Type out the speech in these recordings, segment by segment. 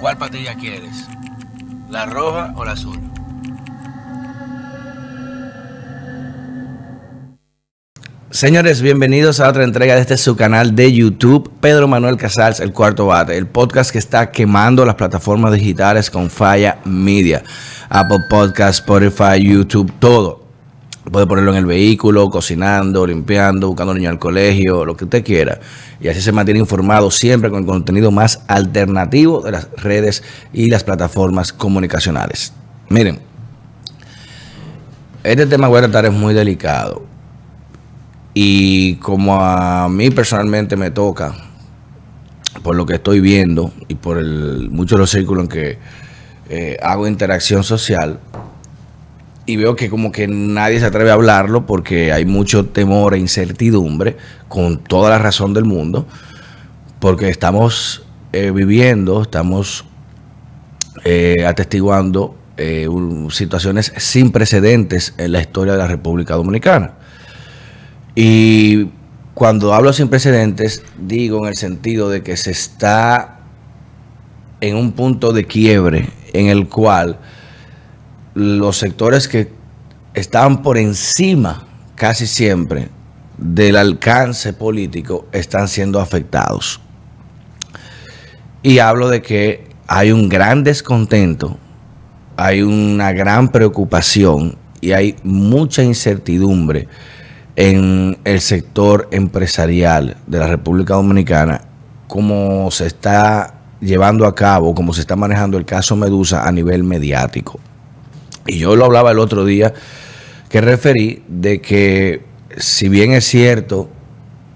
¿Cuál patilla quieres? ¿La roja o la azul? Señores, bienvenidos a otra entrega de este su canal de YouTube, Pedro Manuel Casals, el cuarto bate, el podcast que está quemando las plataformas digitales con Falla Media, Apple Podcast, Spotify, YouTube, todo. Puede ponerlo en el vehículo, cocinando, limpiando, buscando niños al colegio, lo que usted quiera. Y así se mantiene informado siempre con el contenido más alternativo de las redes y las plataformas comunicacionales. Miren, este tema voy a tratar es muy delicado y como a mí personalmente me toca, por lo que estoy viendo y por el, muchos de los círculos en que eh, hago interacción social, y veo que como que nadie se atreve a hablarlo porque hay mucho temor e incertidumbre, con toda la razón del mundo, porque estamos eh, viviendo, estamos eh, atestiguando situaciones sin precedentes en la historia de la República Dominicana. Y cuando hablo sin precedentes, digo en el sentido de que se está en un punto de quiebre en el cual los sectores que están por encima casi siempre del alcance político están siendo afectados. Y hablo de que hay un gran descontento, hay una gran preocupación y hay mucha incertidumbre en el sector empresarial de la República Dominicana, cómo se está llevando a cabo, cómo se está manejando el caso Medusa a nivel mediático. Y yo lo hablaba el otro día, que referí de que si bien es cierto,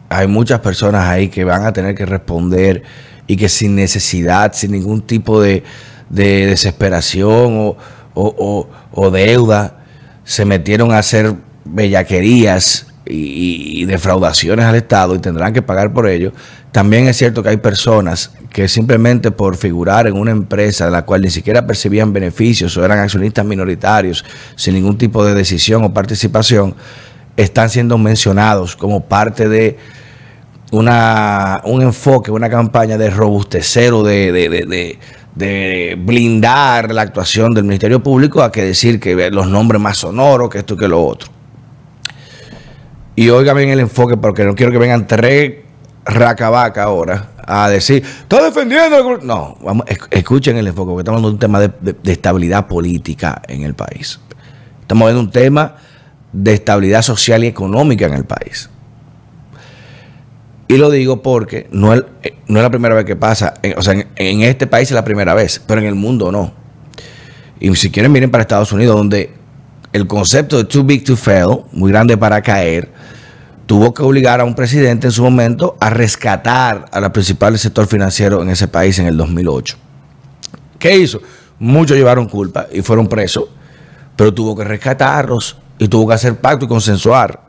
hay muchas personas ahí que van a tener que responder y que sin necesidad, sin ningún tipo de, desesperación o, o deuda, se metieron a hacer bellaquerías y, defraudaciones al Estado y tendrán que pagar por ello. También es cierto que hay personas que simplemente por figurar en una empresa de la cual ni siquiera percibían beneficios o eran accionistas minoritarios sin ningún tipo de decisión o participación, están siendo mencionados como parte de una, un enfoque, una campaña de robustecer o de, de blindar la actuación del Ministerio Público a que decir que los nombres más sonoros, que esto que lo otro. Y oiga bien el enfoque, porque no quiero que vengan tres racabaca ahora a decir, está defendiendo. No, vamos, escuchen el enfoque, porque estamos hablando de un tema de, estabilidad política en el país. Estamos viendo un tema de estabilidad social y económica en el país. Y lo digo porque no es, no es la primera vez que pasa. o sea, en, en, este país es la primera vez, pero en el mundo no. Y si quieren, miren para Estados Unidos, donde el concepto de too big to fail, muy grande para caer, tuvo que obligar a un presidente en su momento a rescatar a la principal sector financiero en ese país en el 2008. ¿Qué hizo? Muchos llevaron culpa y fueron presos, pero tuvo que rescatarlos y tuvo que hacer pacto y consensuar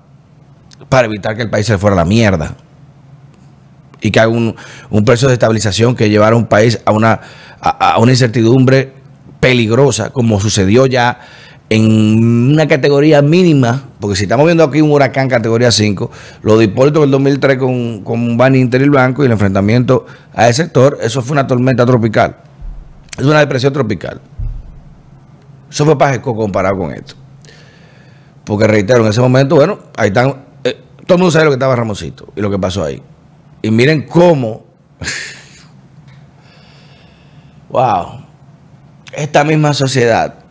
para evitar que el país se fuera a la mierda y que haga un, un precio de estabilización que llevara a un país a una, a una incertidumbre peligrosa, como sucedió ya en una categoría mínima, porque si estamos viendo aquí un huracán categoría 5, lo de Hipólito en el 2003 con, con Bani Inter y Blanco y el enfrentamiento a ese sector, eso fue una tormenta tropical. Es una depresión tropical. Eso fue pajeco comparado con esto. Porque reitero, en ese momento, bueno, ahí están, eh, todo el mundo sabe lo que estaba Ramosito y lo que pasó ahí. Y miren cómo, wow, esta misma sociedad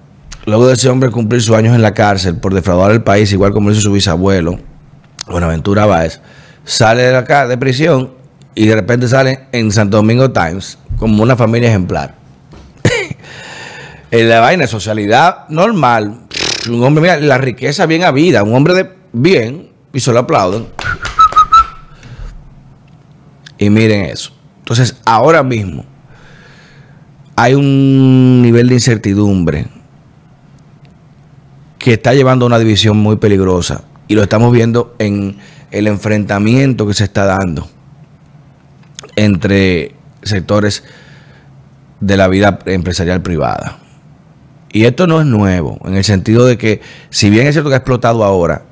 Luego de ese hombre cumplir sus años en la cárcel por defraudar el país, igual como hizo su bisabuelo, Buenaventura Báez, sale de acá de prisión y de repente sale en Santo Domingo Times como una familia ejemplar. en la vaina socialidad normal, un hombre, mira, la riqueza bien habida, un hombre de bien, y se lo aplauden. Y miren eso. Entonces, ahora mismo hay un nivel de incertidumbre que está llevando a una división muy peligrosa. Y lo estamos viendo en el enfrentamiento que se está dando entre sectores de la vida empresarial privada. Y esto no es nuevo, en el sentido de que, si bien es cierto que ha explotado ahora,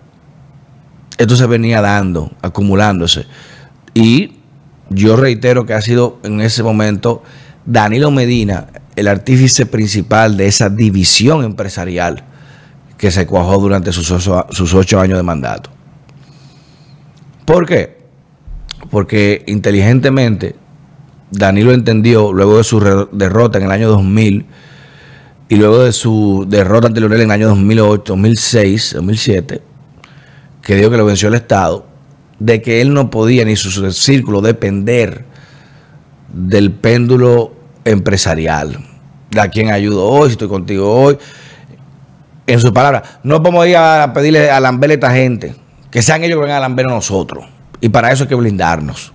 esto se venía dando, acumulándose. Y yo reitero que ha sido en ese momento Danilo Medina, el artífice principal de esa división empresarial que se cuajó durante sus ocho, años de mandato. ¿Por qué? Porque inteligentemente Danilo entendió, luego de su derrota en el año 2000 y luego de su derrota ante Leonel en el año 2008, 2006, 2007, que dijo que lo venció el Estado, de que él no podía ni su círculo depender del péndulo empresarial, de a quien ayudo hoy, si estoy contigo hoy. En sus palabras, no podemos ir a pedirle a lamber a esta gente, que sean ellos que vengan a lamber a nosotros. Y para eso hay que blindarnos.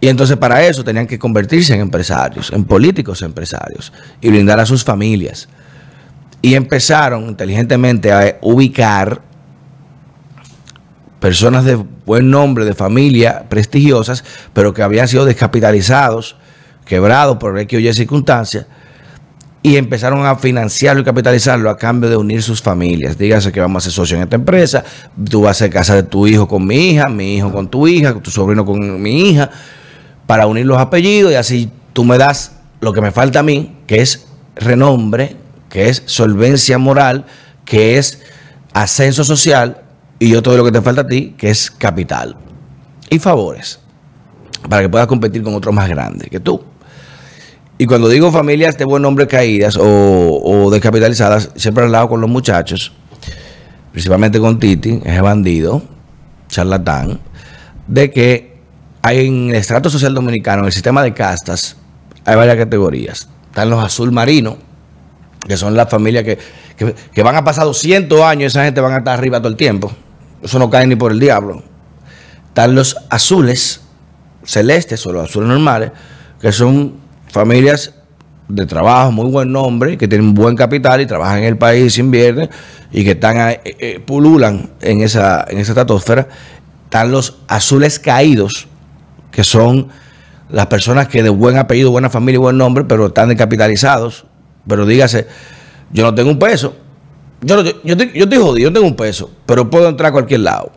Y entonces para eso tenían que convertirse en empresarios, en políticos empresarios, y blindar a sus familias. Y empezaron inteligentemente a ubicar personas de buen nombre, de familia, prestigiosas, pero que habían sido descapitalizados, quebrados por X o circunstancias, y empezaron a financiarlo y capitalizarlo a cambio de unir sus familias. Dígase que vamos a ser socios en esta empresa, tú vas a ser casa de tu hijo con mi hija, mi hijo con tu hija, tu sobrino con mi hija, para unir los apellidos y así tú me das lo que me falta a mí, que es renombre, que es solvencia moral, que es ascenso social y yo todo lo que te falta a ti, que es capital y favores, para que puedas competir con otros más grandes que tú. Y cuando digo familias de buen nombre caídas o, descapitalizadas, siempre he hablado con los muchachos, principalmente con Titi, ese bandido, charlatán, de que hay en el estrato social dominicano, en el sistema de castas, hay varias categorías. Están los azul marino, que son las familias que, que, van a pasar 200 años, esa gente van a estar arriba todo el tiempo. Eso no cae ni por el diablo. Están los azules, celestes o los azules normales, que son familias de trabajo, muy buen nombre, que tienen buen capital y trabajan en el país, invierten y que están eh, eh, pululan en esa, en esa estratosfera. Están los azules caídos, que son las personas que de buen apellido, buena familia y buen nombre, pero están descapitalizados. Pero dígase, yo no tengo un peso, yo, yo, yo, estoy, jodido, yo tengo un peso, pero puedo entrar a cualquier lado.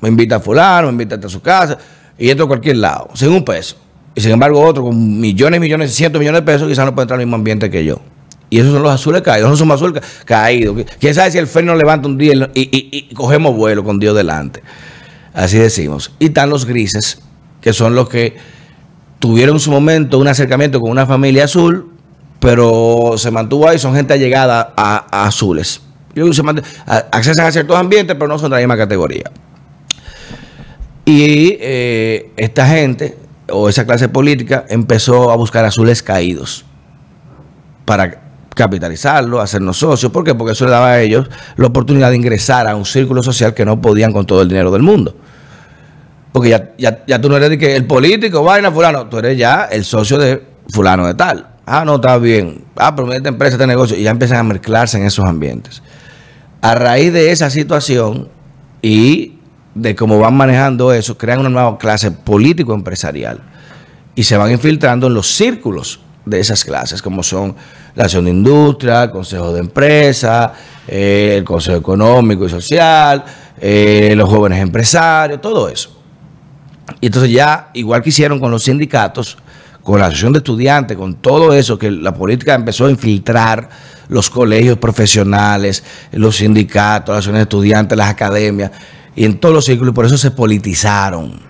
Me invita a fulano, me invita a su casa y entro a cualquier lado, sin un peso. Y sin embargo otro con millones, millones, cientos millones de pesos quizás no puede entrar al mismo ambiente que yo. Y esos son los azules caídos, esos son los azules caídos. ¿Quién sabe si el FED nos levanta un día y, cogemos vuelo con Dios delante? Así decimos. Y están los grises, que son los que tuvieron en su momento un acercamiento con una familia azul, pero se mantuvo ahí, son gente allegada a, azules. accesan a ciertos ambientes, pero no son de la misma categoría. Y eh, esta gente, o esa clase política, empezó a buscar azules caídos para capitalizarlo, hacernos socios. ¿Por qué? Porque eso le daba a ellos la oportunidad de ingresar a un círculo social que no podían con todo el dinero del mundo. Porque ya, ya tú no eres el político, vaina, fulano, tú eres ya el socio de fulano de tal. Ah, no, está bien. Ah, pero esta empresa, este negocio. Y ya empiezan a mezclarse en esos ambientes. A raíz de esa situación y de cómo van manejando eso, crean una nueva clase político-empresarial. Y se van infiltrando en los círculos de esas clases, como son la acción de industria, el consejo de empresa, eh, el consejo económico y social, eh, los jóvenes empresarios, todo eso. Y entonces ya, igual que hicieron con los sindicatos, con la asociación de estudiantes, con todo eso, que la política empezó a infiltrar los colegios profesionales, los sindicatos, las asociaciones de estudiantes, las academias, y en todos los círculos, y por eso se politizaron.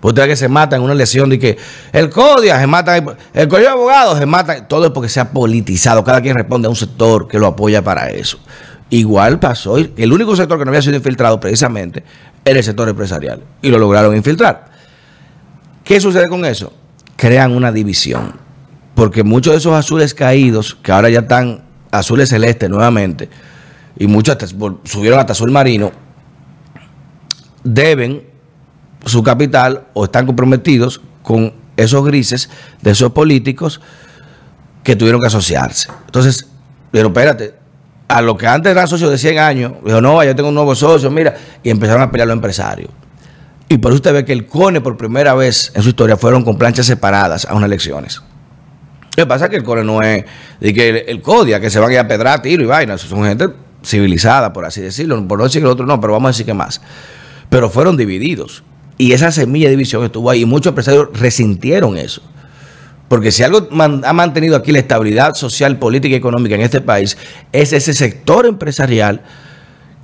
Porque que se matan en una lesión de que el CODIA se mata, el colegio de abogados se mata, todo es porque se ha politizado, cada quien responde a un sector que lo apoya para eso. Igual pasó, el único sector que no había sido infiltrado precisamente era el sector empresarial, y lo lograron infiltrar. ¿Qué sucede con eso? crean una división. Porque muchos de esos azules caídos, que ahora ya están azules celestes nuevamente, y muchos subieron hasta azul marino, deben su capital o están comprometidos con esos grises de esos políticos que tuvieron que asociarse. Entonces, pero espérate, a lo que antes eran socios de 100 años, dijo, no, yo tengo un nuevo socio, mira, y empezaron a pelear los empresarios. Y por eso usted ve que el CONE por primera vez en su historia fueron con planchas separadas a unas elecciones. Lo que pasa es que el CONE no es de que el, CODIA, que se van a ir a pedrar, tiro y vaina. Son gente civilizada, por así decirlo. Por no decir que el otro no, pero vamos a decir que más. Pero fueron divididos. Y esa semilla de división estuvo ahí. Y muchos empresarios resintieron eso. Porque si algo ha mantenido aquí la estabilidad social, política y económica en este país, es ese sector empresarial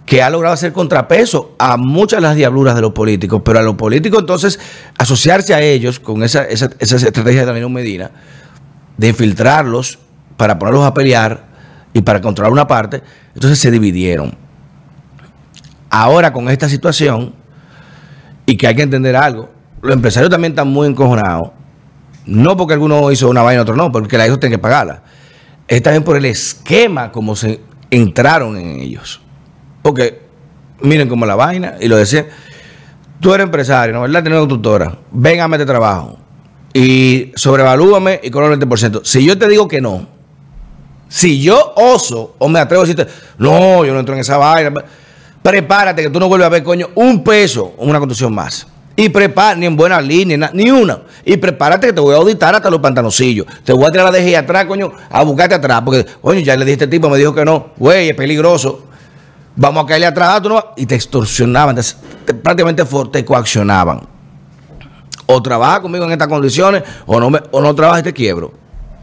que ha logrado hacer contrapeso a muchas las diabluras de los políticos, pero a los políticos entonces asociarse a ellos con esa, esa, esa estrategia de Danilo Medina, de infiltrarlos para ponerlos a pelear y para controlar una parte, entonces se dividieron. Ahora con esta situación, y que hay que entender algo, los empresarios también están muy encojonados, no porque alguno hizo una vaina y otro no, porque la hizo tienen que pagarla. Es también por el esquema como se entraron en ellos. Porque miren cómo la vaina, y lo decía, tú eres empresario, ¿no? ¿Verdad? Tienes una tutora, ven a meter trabajo y sobrevalúame y cobra el 20%. Si yo te digo que no, si yo oso o me atrevo a decirte, no, yo no entro en esa vaina, prepárate que tú no vuelves a ver, coño, un peso en una construcción más. Y prepárate, ni en buena línea, ni una. Y prepárate que te voy a auditar hasta los pantanoncillos. Te voy a tirar la DG atrás, coño, a buscarte atrás. Porque, coño, ya le dije a este tipo, me dijo que no. Güey, es peligroso vamos a caerle atrás, tú no, y te extorsionaban, prácticamente te coaccionaban. O trabaja conmigo en estas condiciones, o no, me, o no trabajas y te quiebro.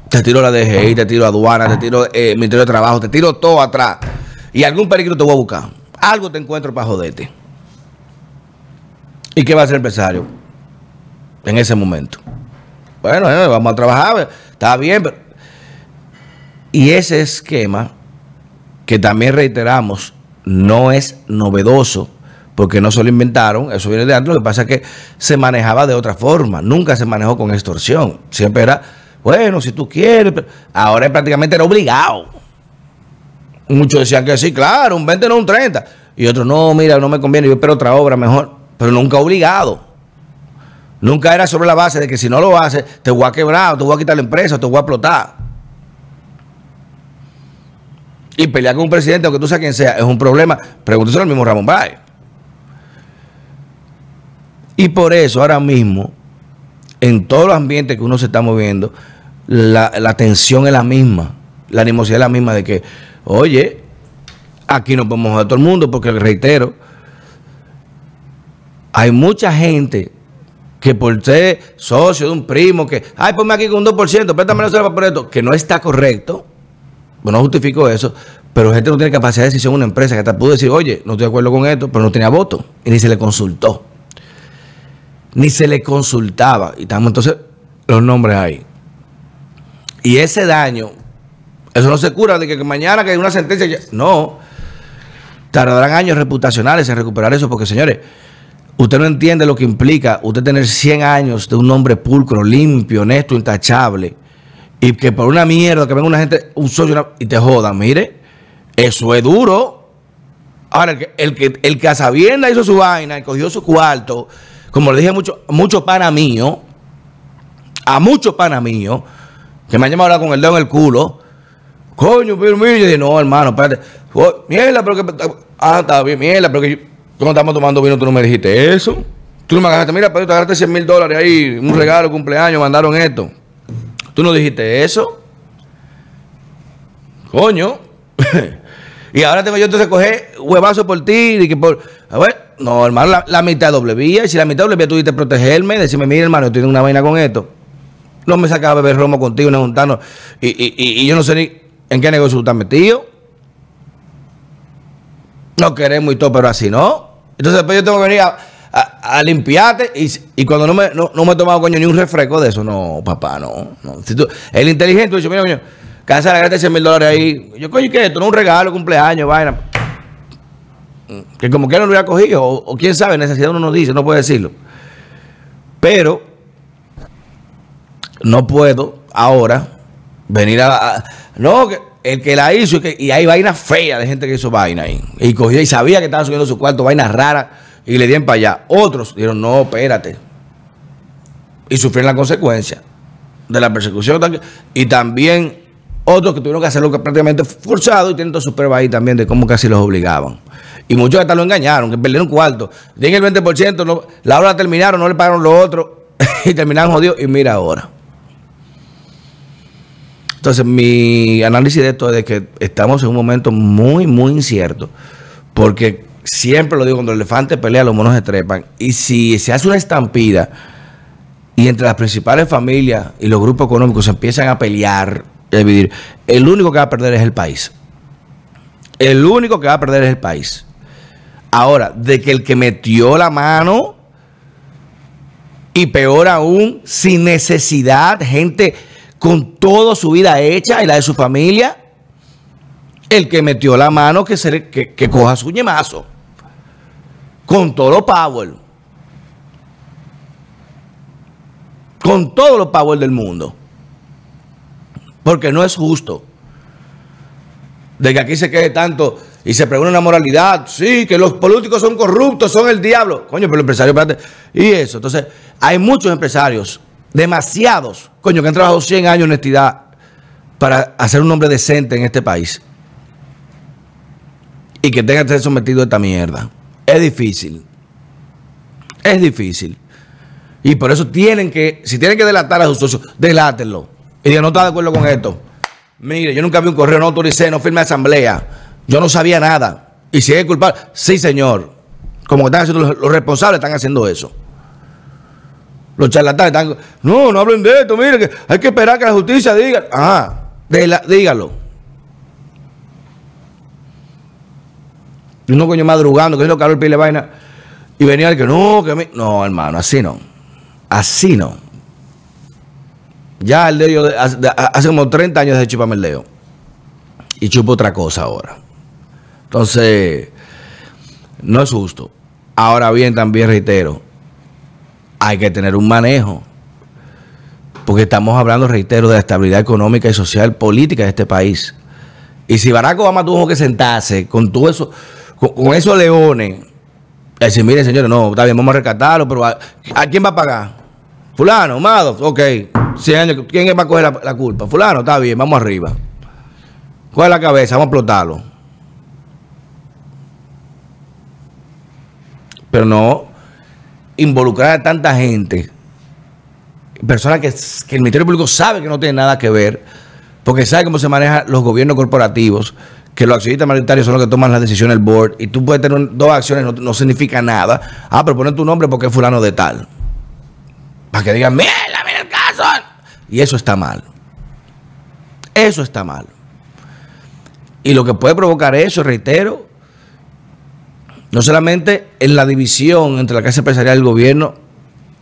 Te tiro la DGI, te tiro aduana, te tiro eh, Ministerio de Trabajo, te tiro todo atrás. Y algún peligro te voy a buscar. Algo te encuentro para joderte. ¿Y qué va a hacer el empresario en ese momento? Bueno, eh, vamos a trabajar, está bien, pero... Y ese esquema que también reiteramos no es novedoso porque no se lo inventaron, eso viene de antes, lo que pasa es que se manejaba de otra forma, nunca se manejó con extorsión, siempre era, bueno, si tú quieres, ahora prácticamente era obligado. Muchos decían que sí, claro, un 20 no un 30, y otros, no, mira, no me conviene, yo espero otra obra mejor, pero nunca obligado. Nunca era sobre la base de que si no lo haces, te voy a quebrar, te voy a quitar la empresa, te voy a explotar. Y pelear con un presidente, aunque tú seas quien sea, es un problema. Pregúntese al mismo Ramón Bay. Y por eso ahora mismo, en todos los ambientes que uno se está moviendo, la, la tensión es la misma, la animosidad es la misma de que, oye, aquí no podemos a todo el mundo, porque reitero, hay mucha gente que por ser socio de un primo, que, ay, ponme aquí con un 2%, préstame la por esto, que no está correcto no justifico eso, pero gente no tiene capacidad de decisión una empresa que hasta pudo decir, oye, no estoy de acuerdo con esto, pero no tenía voto. Y ni se le consultó. Ni se le consultaba. Y estamos entonces los nombres ahí. Y ese daño, eso no se cura de que mañana que hay una sentencia. no. Tardarán años reputacionales en recuperar eso, porque señores, usted no entiende lo que implica usted tener 100 años de un nombre pulcro, limpio, honesto, intachable y que por una mierda que venga una gente, un socio y te jodan, mire, eso es duro. Ahora, el que, el que, el que a sabienda hizo su vaina y cogió su cuarto, como le dije a muchos mucho pana mío, a muchos pana mío, que me han llamado con el dedo en el culo, coño, pero mire, yo dije, no, hermano, espérate, mierda, pero que, ah, está bien, mierda, pero que no estamos tomando vino, tú no me dijiste eso. Tú no me agarraste, mira, pero te agarraste 100 mil dólares ahí, un regalo, cumpleaños, mandaron esto. ¿Tú no dijiste eso? Coño. y ahora tengo yo entonces coger huevazo por ti y que por... A ver, no, hermano, la, mitad doble vía. Y si la mitad doble vía tú dijiste protegerme, decirme, mira, hermano, yo tengo una vaina con esto. No me sacaba a beber romo contigo, no juntarnos. Y, y, y, yo no sé ni en qué negocio tú estás metido. No queremos y todo, pero así no. Entonces después yo tengo que venir a limpiarte y, cuando no me, no, me he tomado coño ni un refresco de eso, no, papá, no. no. El inteligente dice, mira, coño, casa la 100 mil dólares ahí. Yo, coño, ¿qué? Esto no un regalo, cumpleaños, vaina. Que como que no lo hubiera cogido, o, quién sabe, necesidad uno no dice, no puede decirlo. Pero no puedo ahora venir a, no, que el que la hizo y, hay vainas feas de gente que hizo vaina ahí. Y cogió y sabía que estaba subiendo su cuarto, vainas raras y le dieron para allá. Otros dijeron, no, espérate. Y sufrieron la consecuencia de la persecución. Y también otros que tuvieron que hacerlo prácticamente forzado y tienen todas sus pruebas ahí también de cómo casi los obligaban. Y muchos hasta lo engañaron, que perdieron cuarto. Tienen el 20%, la hora terminaron, no le pagaron lo otro y terminaron jodidos. Y mira ahora. Entonces, mi análisis de esto es de que estamos en un momento muy, muy incierto. Porque Siempre lo digo, cuando el elefante pelea, los monos se trepan. Y si se hace una estampida y entre las principales familias y los grupos económicos se empiezan a pelear a dividir, el único que va a perder es el país. El único que va a perder es el país. Ahora, de que el que metió la mano y peor aún, sin necesidad, gente con toda su vida hecha y la de su familia, el que metió la mano que, que, coja su ñemazo. Con todo lo power. Con todos los power del mundo. Porque no es justo. De que aquí se quede tanto y se pregunta una moralidad. Sí, que los políticos son corruptos, son el diablo. Coño, pero el empresario, espérate. Y eso. Entonces, hay muchos empresarios, demasiados, coño, que han trabajado 100 años en honestidad para hacer un hombre decente en este país y que tenga que ser sometido a esta mierda. Es difícil. Es difícil. Y por eso tienen que, si tienen que delatar a sus socios, delátenlo. Y digan, no está de acuerdo con esto. Mire, yo nunca vi un correo, no autoricé, no firmé asamblea. Yo no sabía nada. Y si es culpable, sí, señor. Como están haciendo los, responsables, están haciendo eso. Los charlatanes están. No, no hablen de esto, mire, que hay que esperar que la justicia diga. Ah, dígalo. Y uno coño madrugando, que es lo que el pile vaina. Y venía el que no, que me... No, hermano, así no. Así no. Ya el dedo hace, como 30 años de chupame el dedo. Y chupo otra cosa ahora. Entonces, no es justo. Ahora bien, también reitero, hay que tener un manejo. Porque estamos hablando, reitero, de la estabilidad económica y social política de este país. Y si Barack Obama tuvo que sentarse con todo eso con, esos leones, decir, mire señores, no, está bien, vamos a rescatarlo, pero ¿a, quién va a pagar? Fulano, Mado, ok, 100 años, ¿quién va a coger la, culpa? Fulano, está bien, vamos arriba. Coge la cabeza, vamos a explotarlo. Pero no involucrar a tanta gente, personas que, el Ministerio Público sabe que no tiene nada que ver, porque sabe cómo se manejan los gobiernos corporativos, que los accionistas mayoritarios son los que toman la decisión del board y tú puedes tener dos acciones, no, significa nada. Ah, pero poner tu nombre porque es fulano de tal. Para que digan, mira, mira el caso. Y eso está mal. Eso está mal. Y lo que puede provocar eso, reitero, no solamente en la división entre la clase empresarial y el gobierno,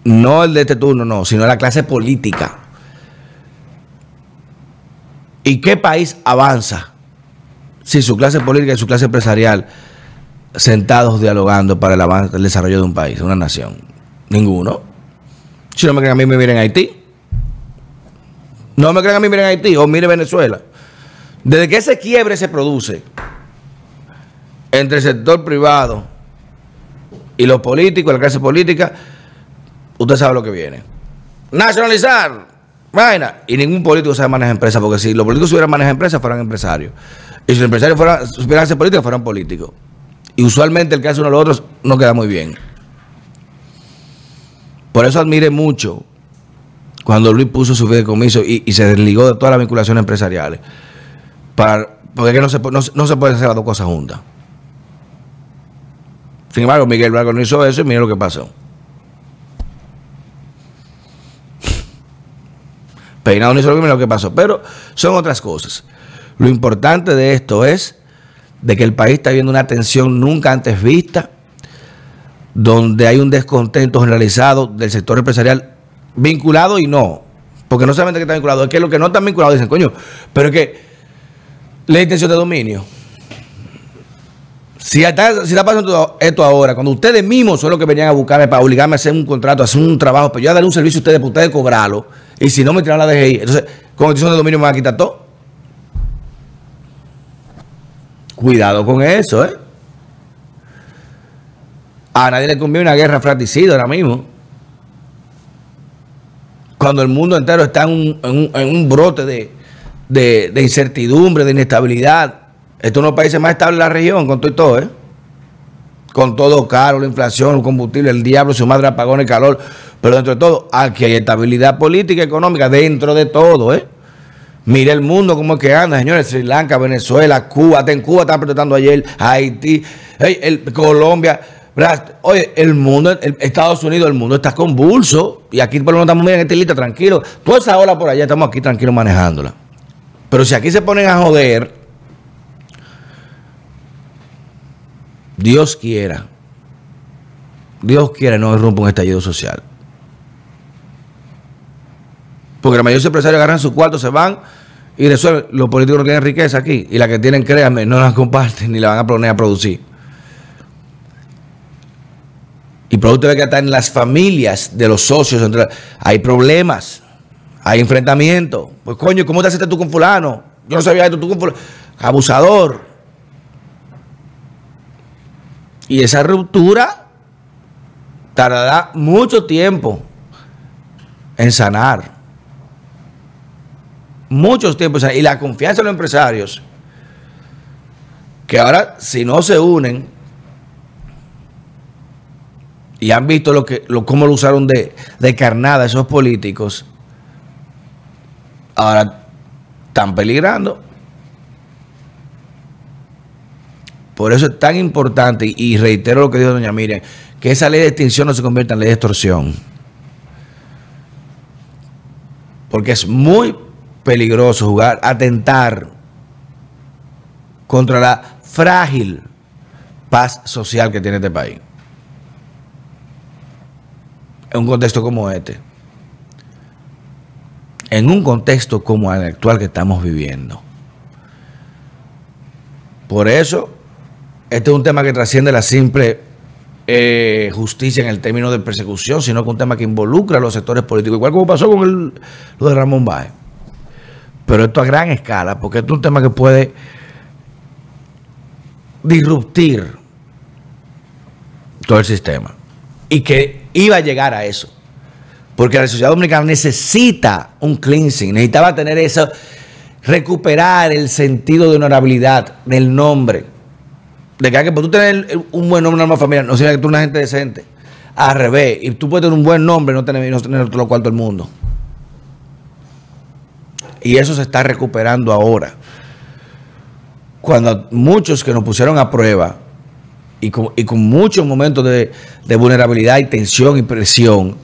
no el de este turno, no, sino la clase política. ¿Y qué país avanza? si su clase política y su clase empresarial sentados dialogando para el avance, el desarrollo de un país, de una nación. Ninguno. Si no me creen a mí, me miren Haití. No me creen a mí, miren Haití o mire Venezuela. Desde que ese quiebre se produce entre el sector privado y los políticos, la clase política, usted sabe lo que viene. Nacionalizar, vaina. Y ningún político sabe manejar empresas, porque si los políticos supieran manejar empresas, fueran empresarios. Y si los empresarios fueran, supieran hacer política, fueran políticos. Y usualmente el que hace uno de los otros no queda muy bien. Por eso admire mucho cuando Luis puso su fideicomiso y, y se desligó de todas las vinculaciones empresariales. Para, porque no se, no, no se pueden hacer las dos cosas juntas. Sin embargo, Miguel Blanco no hizo eso y mire lo que pasó. Peinado no hizo lo que pasó, pero son otras cosas. Lo importante de esto es de que el país está viendo una tensión nunca antes vista, donde hay un descontento generalizado del sector empresarial vinculado y no. Porque no solamente que está vinculado, es que los que no están vinculados dicen, coño, pero es que la intención de dominio. Si está, pasando esto ahora, cuando ustedes mismos son los que venían a buscarme para obligarme a hacer un contrato, a hacer un trabajo, pero yo a darle un servicio a ustedes para ustedes cobrarlo, y si no me tiran la DGI, entonces, con intención de dominio me van a quitar todo. Cuidado con eso, ¿eh? A nadie le conviene una guerra fratricida ahora mismo. Cuando el mundo entero está en un, brote de, incertidumbre, de inestabilidad. Estos son los países más estables de la región, con todo y todo, ¿eh? Con todo caro, la inflación, el combustible, el diablo, su madre apagón, el calor. Pero dentro de todo, aquí hay estabilidad política y económica, dentro de todo, ¿eh? Mire el mundo cómo es que anda, señores. Sri Lanka, Venezuela, Cuba. Hasta en Cuba están protestando ayer. Haití, el, Colombia. Oye, el mundo, Estados Unidos, el mundo está convulso. Y aquí por lo menos estamos bien en este lista, tranquilo. Toda esa ola por allá, estamos aquí tranquilos manejándola. Pero si aquí se ponen a joder, Dios quiera, Dios quiera no rompa un estallido social. Porque la mayoría de los empresarios agarran su cuarto, se van y resuelven. Los políticos no tienen riqueza aquí. Y la que tienen, créanme, no la comparten ni la van a poner a producir. Y producto de que hasta en las familias de los socios hay problemas, hay enfrentamientos. Pues coño, ¿cómo te haces tú con fulano? Yo no sabía esto, tú con fulano. Abusador. Y esa ruptura tardará mucho tiempo en sanar. Muchos tiempos. Y la confianza de los empresarios, que ahora si no se unen, y han visto lo que, lo, cómo lo usaron de, de carnada esos políticos, ahora están peligrando. Por eso es tan importante, y reitero lo que dijo doña Miriam, que esa ley de extinción no se convierta en ley de extorsión. Porque es muy peligroso jugar, atentar contra la frágil paz social que tiene este país en un contexto como este, en un contexto como el actual que estamos viviendo. Por eso, este es un tema que trasciende la simple eh, justicia en el término de persecución, sino que un tema que involucra a los sectores políticos, igual como pasó con el, lo de Ramón Báez. Pero esto a gran escala, porque esto es un tema que puede disruptir todo el sistema. Y que iba a llegar a eso. Porque la sociedad dominicana necesita un cleansing, necesitaba tener eso, recuperar el sentido de honorabilidad del nombre. De que, por tú tener un buen nombre en una familia, no significa que tú eres una gente decente. Al revés, y tú puedes tener un buen nombre y no tener, no tener todo lo cual del mundo. Y eso se está recuperando ahora. Cuando muchos que nos pusieron a prueba y con, muchos momentos de, vulnerabilidad y tensión y presión.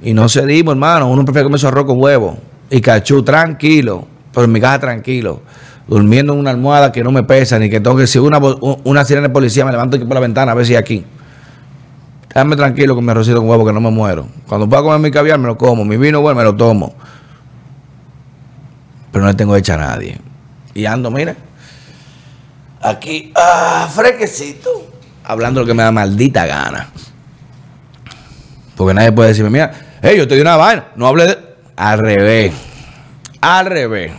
Y no cedimos, hermano. Uno prefiere comer su arroz con huevo y cachú tranquilo, pero en mi casa tranquilo, durmiendo en una almohada que no me pesa, ni que tengo que si una, una sirena de policía me levanto aquí por la ventana a ver si aquí. Déjame tranquilo con mi arrocito con huevo que no me muero. Cuando pueda comer mi caviar me lo como, mi vino bueno me lo tomo. Pero no le tengo hecha a nadie. Y ando, mire, aquí, ah, fresquecito hablando lo que me da maldita gana. Porque nadie puede decirme, mira, hey, yo te di una vaina, no hable de... Al revés. Al revés.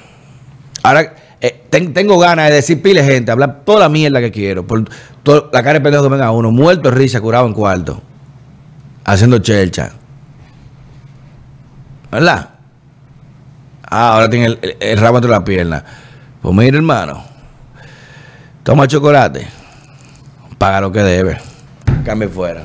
Ahora, eh, tengo ganas de decir pile gente, hablar toda la mierda que quiero. Por la cara de pendejo que venga uno, muerto risa, curado en cuarto. Haciendo chelcha. ¿Verdad? Ah, ahora tiene el, el rabo entre las piernas. Pues mira, hermano. Toma chocolate paga lo que debe. Cambie fuera.